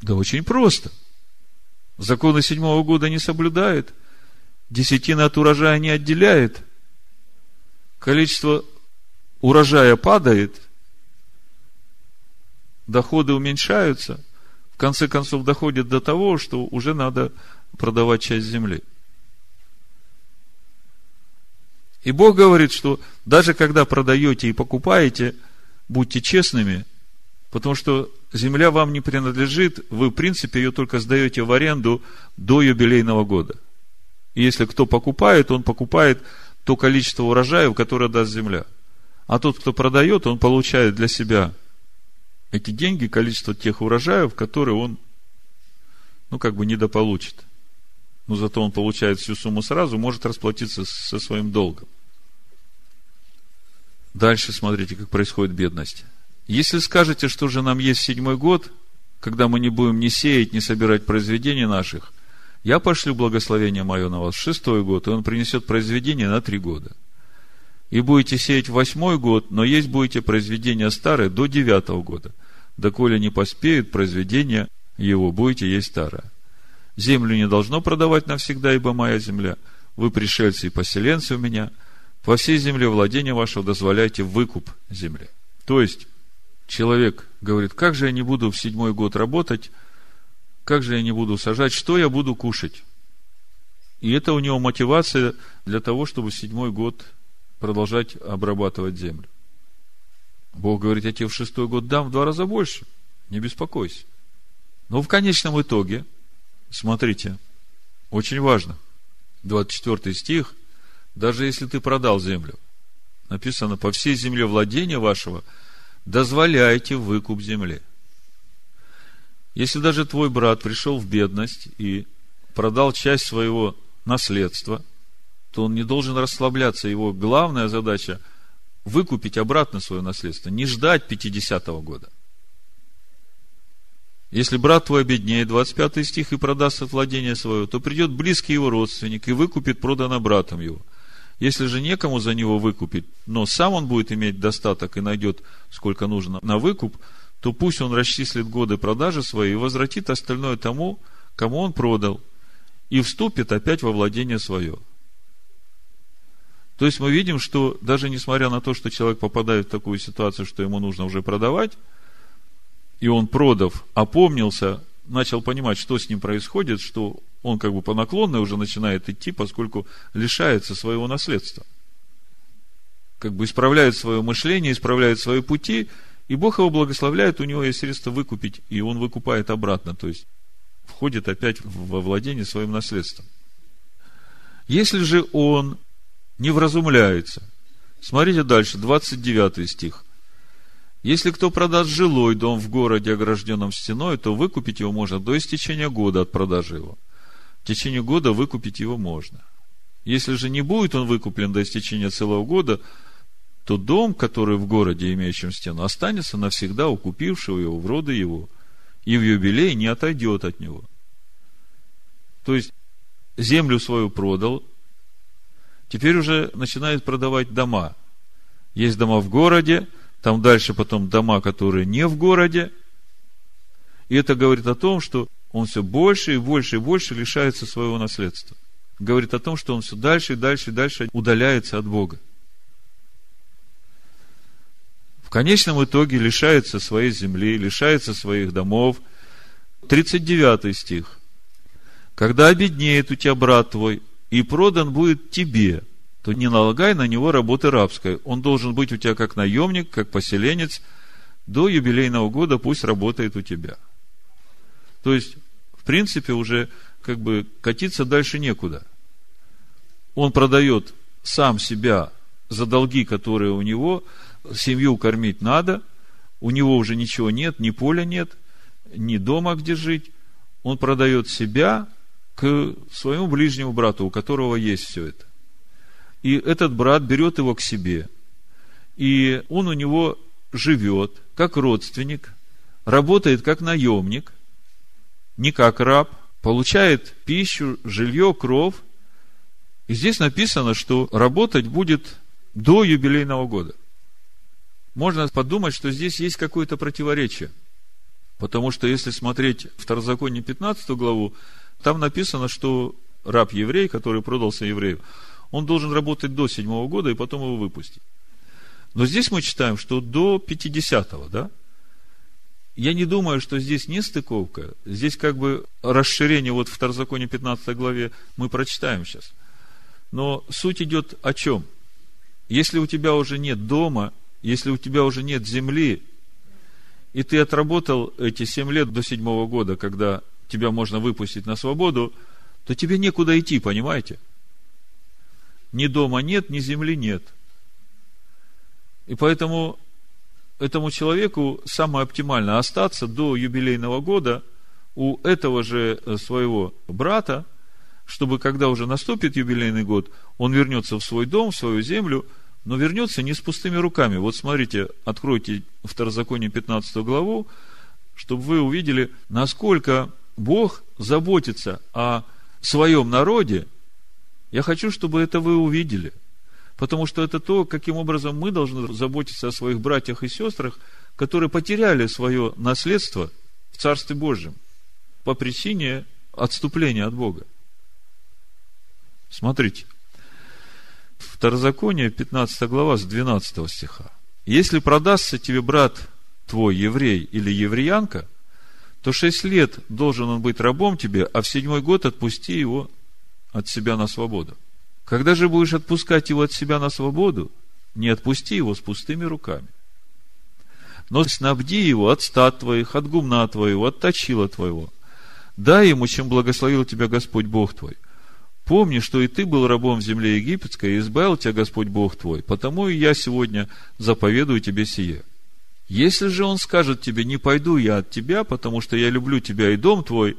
Да очень просто – законы седьмого года не соблюдает, десятина от урожая не отделяет, количество урожая падает, доходы уменьшаются, конце концов доходит до того, что уже надо продавать часть земли. И Бог говорит, что даже когда продаете и покупаете, будьте честными, потому что земля вам не принадлежит, вы, в принципе, ее только сдаете в аренду до юбилейного года. И если кто покупает, он покупает то количество урожаев, которое даст земля. А тот, кто продает, он получает для себя эти деньги, количество тех урожаев, которые он, ну, как бы недополучит. Но зато он получает всю сумму сразу, может расплатиться со своим долгом. Дальше смотрите, как происходит бедность. Если скажете, что же нам есть седьмой год, когда мы не будем ни сеять, ни собирать произведения наших, я пошлю благословение мое на вас в шестой год, и он принесет произведение на три года. И будете сеять в восьмой год, но есть будете произведения старые до девятого года. Доколе не поспеют произведения его, будете есть старое. Землю не должно продавать навсегда, ибо моя земля. Вы пришельцы и поселенцы у меня. По всей земле владения вашего дозволяйте выкуп земли. То есть, человек говорит, как же я не буду в седьмой год работать, как же я не буду сажать, что я буду кушать? И это у него мотивация для того, чтобы в седьмой год продолжать обрабатывать землю. Бог говорит, я тебе в шестой год дам в два раза больше. Не беспокойся. Но в конечном итоге, смотрите, очень важно, 24 стих, даже если ты продал землю, написано, по всей земле владения вашего – дозволяйте выкуп земли. Если даже твой брат пришел в бедность и продал часть своего наследства, то он не должен расслабляться. Его главная задача – выкупить обратно свое наследство, не ждать 50-го года. Если брат твой обеднеет, 25 стих, и продаст от владения свое, то придет близкий его родственник и выкупит проданное братом его – если же некому за него выкупить, но сам он будет иметь достаток и найдет, сколько нужно на выкуп, то пусть он расчислит годы продажи свои и возвратит остальное тому, кому он продал, и вступит опять во владение свое. То есть мы видим, что даже несмотря на то, что человек попадает в такую ситуацию, что ему нужно уже продавать, и он продав, опомнился, начал понимать, что с ним происходит, что он как бы по наклонной уже начинает идти, поскольку лишается своего наследства. Как бы исправляет свое мышление, исправляет свои пути, и Бог его благословляет, у него есть средства выкупить, и он выкупает обратно, то есть входит опять во владение своим наследством. Если же он не вразумляется, смотрите дальше, 29 стих. Если кто продаст жилой дом в городе, огражденном стеной, то выкупить его можно до истечения года от продажи его – в течение года выкупить его можно. Если же не будет он выкуплен до истечения целого года, то дом, который в городе, имеющем стену, останется навсегда у купившего его, в роды его, и в юбилей не отойдет от него. То есть, землю свою продал, теперь уже начинает продавать дома. Есть дома в городе, там дальше потом дома, которые не в городе. И это говорит о том, что он все больше и больше и больше лишается своего наследства. Говорит о том, что он все дальше и дальше и дальше удаляется от Бога. В конечном итоге лишается своей земли, лишается своих домов. 39 стих. Когда обеднеет у тебя брат твой, и продан будет тебе, то не налагай на него работы рабской. Он должен быть у тебя как наемник, как поселенец. До юбилейного года пусть работает у тебя. То есть, в принципе, уже как бы катиться дальше некуда. Он продает сам себя за долги, которые у него, семью кормить надо, у него уже ничего нет, ни поля нет, ни дома, где жить. Он продает себя к своему ближнему брату, у которого есть все это. И этот брат берет его к себе, и он у него живет как родственник, работает как наемник, не как раб, получает пищу, жилье, кров. И здесь написано, что работать будет до юбилейного года. Можно подумать, что здесь есть какое-то противоречие. Потому что если смотреть Второзаконие 15 главу, там написано, что раб-еврей, который продался еврею, он должен работать до седьмого года и потом его выпустить. Но здесь мы читаем, что до 50-го, да? Я не думаю, что здесь не стыковка. Здесь как бы расширение вот в Второзаконе 15 главе мы прочитаем сейчас. Но суть идет о чем? Если у тебя уже нет дома, если у тебя уже нет земли, и ты отработал эти семь лет до седьмого года, когда тебя можно выпустить на свободу, то тебе некуда идти, понимаете? Ни дома нет, ни земли нет. И поэтому этому человеку самое оптимально остаться до юбилейного года у этого же э, своего брата, чтобы когда уже наступит юбилейный год, он вернется в свой дом, в свою землю, но вернется не с пустыми руками. Вот смотрите, откройте Второзаконие 15 главу, чтобы вы увидели, насколько Бог заботится о своем народе, я хочу, чтобы это вы увидели. Потому что это то, каким образом мы должны заботиться о своих братьях и сестрах, которые потеряли свое наследство в Царстве Божьем по причине отступления от Бога. Смотрите. Второзаконие, 15 глава, с 12 стиха. Если продастся тебе брат твой, еврей или евреянка, то шесть лет должен он быть рабом тебе, а в седьмой год отпусти его от себя на свободу. Когда же будешь отпускать его от себя на свободу, не отпусти его с пустыми руками. Но снабди его от стад твоих, от гумна твоего, от точила твоего. Дай ему, чем благословил тебя Господь Бог твой. Помни, что и ты был рабом в земле египетской, и избавил тебя Господь Бог твой. Потому и я сегодня заповедую тебе сие. Если же он скажет тебе, не пойду я от тебя, потому что я люблю тебя и дом твой,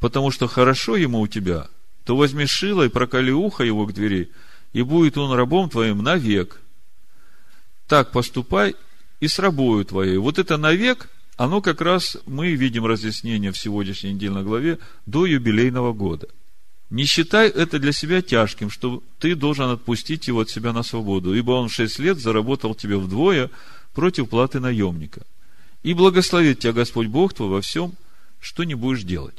потому что хорошо ему у тебя, то возьми шило и проколи ухо его к двери, и будет он рабом твоим навек. Так поступай и с рабою твоей. Вот это навек, оно как раз, мы видим разъяснение в сегодняшней недельной главе, до юбилейного года. Не считай это для себя тяжким, что ты должен отпустить его от себя на свободу, ибо он шесть лет заработал тебе вдвое – против платы наемника. И благословит тебя Господь Бог твой во всем, что не будешь делать.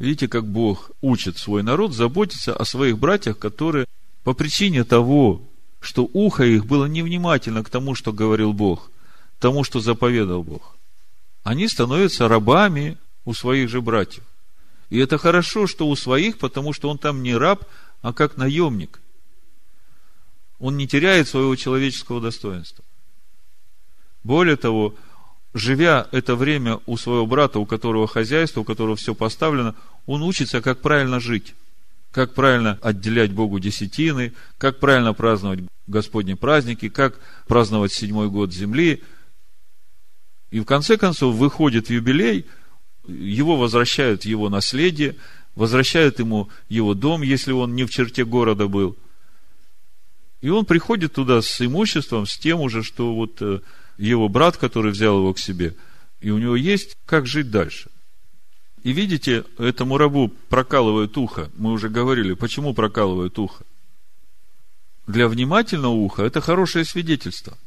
Видите, как Бог учит свой народ заботиться о своих братьях, которые по причине того, что ухо их было невнимательно к тому, что говорил Бог, тому, что заповедал Бог, они становятся рабами у своих же братьев. И это хорошо, что у своих, потому что он там не раб, а как наемник. Он не теряет своего человеческого достоинства. Более того, живя это время у своего брата, у которого хозяйство, у которого все поставлено, он учится, как правильно жить, как правильно отделять Богу десятины, как правильно праздновать Господни праздники, как праздновать седьмой год земли. И в конце концов выходит юбилей, его возвращают его наследие, возвращают ему его дом, если он не в черте города был. И он приходит туда с имуществом, с тем уже, что вот э, его брат, который взял его к себе, и у него есть как жить дальше. И видите, этому рабу прокалывают ухо. Мы уже говорили, почему прокалывают ухо. Для внимательного уха это хорошее свидетельство.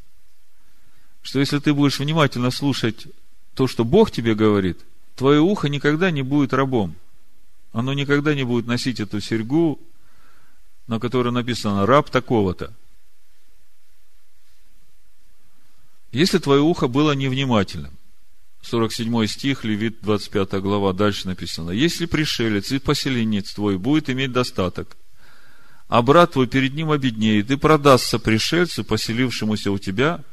Что если ты будешь внимательно слушать то, что Бог тебе говорит, твое ухо никогда не будет рабом. Оно никогда не будет носить эту серьгу, на которой написано «раб такого-то». Если твое ухо было невнимательным, 47 стих, Левит, 25 глава, дальше написано. Если пришелец и поселенец твой будет иметь достаток, а брат твой перед ним обеднеет и продастся пришельцу, поселившемуся у тебя,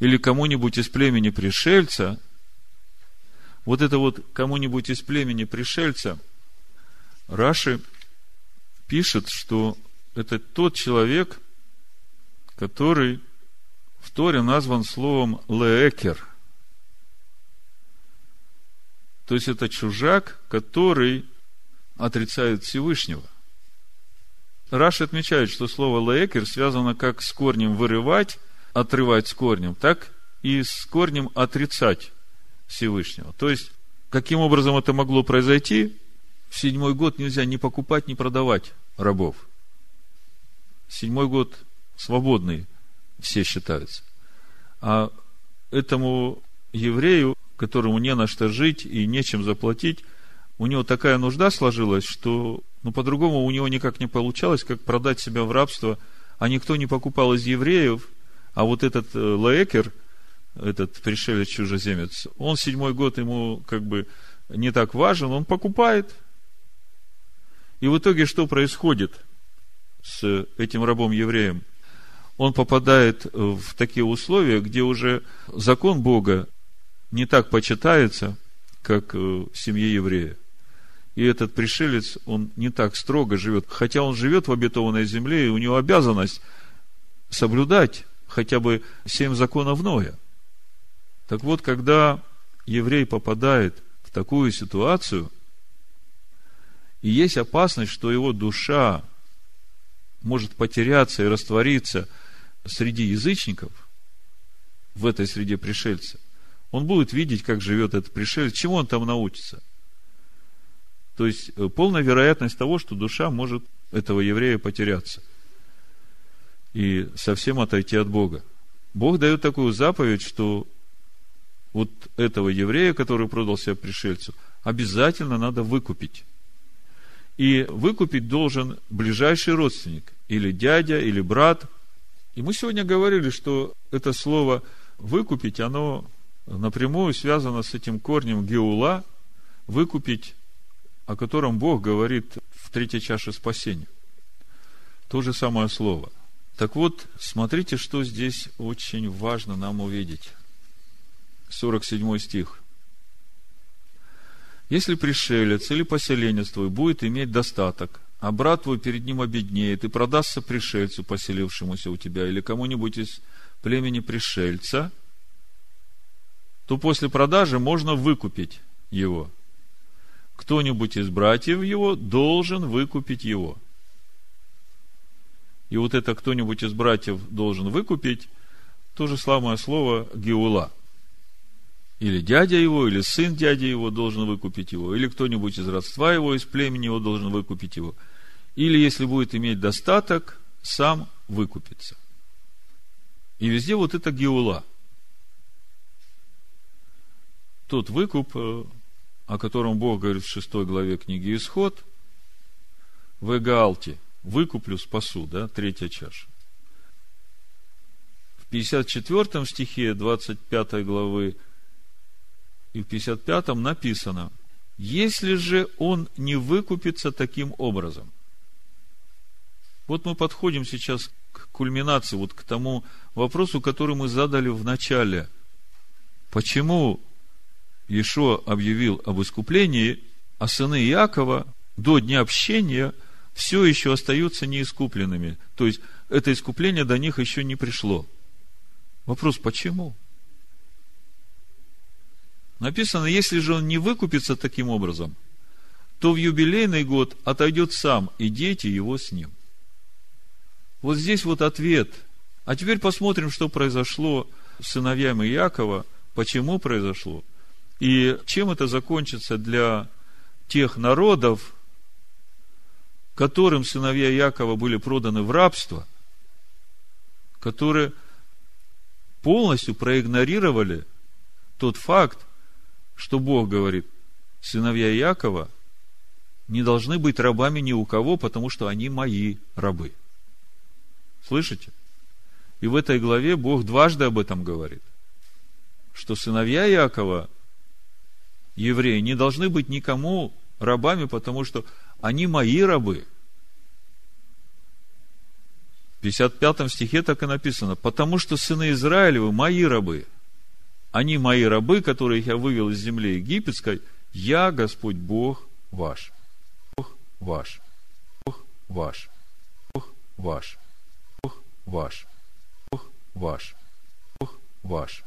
или кому-нибудь из племени пришельца, вот это вот кому-нибудь из племени пришельца, Раши пишет, что это тот человек, который в Торе назван словом «леекер», то есть это чужак, который отрицает Всевышнего. Раш отмечает, что слово «лаекер» связано как с корнем «вырывать», «отрывать с корнем», так и с корнем «отрицать» Всевышнего. То есть, каким образом это могло произойти? В седьмой год нельзя ни покупать, ни продавать рабов. Седьмой год свободный все считаются. А этому еврею которому не на что жить и нечем заплатить, у него такая нужда сложилась, что ну, по-другому у него никак не получалось, как продать себя в рабство, а никто не покупал из евреев, а вот этот э, Лаекер, этот пришелец-чужеземец, он седьмой год ему как бы не так важен, он покупает. И в итоге что происходит с этим рабом-евреем? Он попадает в такие условия, где уже закон Бога не так почитается, как в семье еврея. И этот пришелец, он не так строго живет. Хотя он живет в обетованной земле, и у него обязанность соблюдать хотя бы семь законов Ноя. Так вот, когда еврей попадает в такую ситуацию, и есть опасность, что его душа может потеряться и раствориться среди язычников, в этой среде пришельца – он будет видеть, как живет этот пришелец, чему он там научится. То есть, э, полная вероятность того, что душа может этого еврея потеряться и совсем отойти от Бога. Бог дает такую заповедь, что вот этого еврея, который продал себя пришельцу, обязательно надо выкупить. И выкупить должен ближайший родственник, или дядя, или брат. И мы сегодня говорили, что это слово выкупить, оно напрямую связано с этим корнем Геула, выкупить, о котором Бог говорит в третьей чаше спасения. То же самое слово. Так вот, смотрите, что здесь очень важно нам увидеть. 47 стих. Если пришелец или поселенец твой будет иметь достаток, а брат твой перед ним обеднеет и продастся пришельцу, поселившемуся у тебя, или кому-нибудь из племени пришельца – то после продажи можно выкупить его. Кто-нибудь из братьев его должен выкупить его. И вот это кто-нибудь из братьев должен выкупить, то же самое слово Геула. Или дядя его, или сын дяди его должен выкупить его, или кто-нибудь из родства его, из племени его должен выкупить его. Или, если будет иметь достаток, сам выкупится. И везде вот это Геула – тот выкуп, э, о котором Бог говорит в шестой главе книги Исход, в Эгаалте, выкуплю, спасу, да, третья чаша. В 54 стихе 25 главы и в 55 написано, если же он не выкупится таким образом. Вот мы подходим сейчас к кульминации, вот к тому вопросу, который мы задали в начале. Почему Иешуа объявил об искуплении, а сыны Иакова до дня общения все еще остаются неискупленными. То есть, это искупление до них еще не пришло. Вопрос, почему? Написано, если же он не выкупится таким образом, то в юбилейный год отойдет сам, и дети его с ним. Вот здесь вот ответ. А теперь посмотрим, что произошло с сыновьями Иакова, почему произошло, и чем это закончится для тех народов, которым сыновья Якова были проданы в рабство, которые полностью проигнорировали тот факт, что Бог говорит, сыновья Якова не должны быть рабами ни у кого, потому что они мои рабы. Слышите? И в этой главе Бог дважды об этом говорит, что сыновья Якова, евреи, не должны быть никому рабами, потому что они мои рабы. В 55 стихе так и написано, потому что сыны Израилевы мои рабы. Они мои рабы, которых я вывел из земли египетской, я Господь Бог ваш. Бог ваш. Бог ваш. Бог ваш. Ваш. Бог ваш. Бог ваш.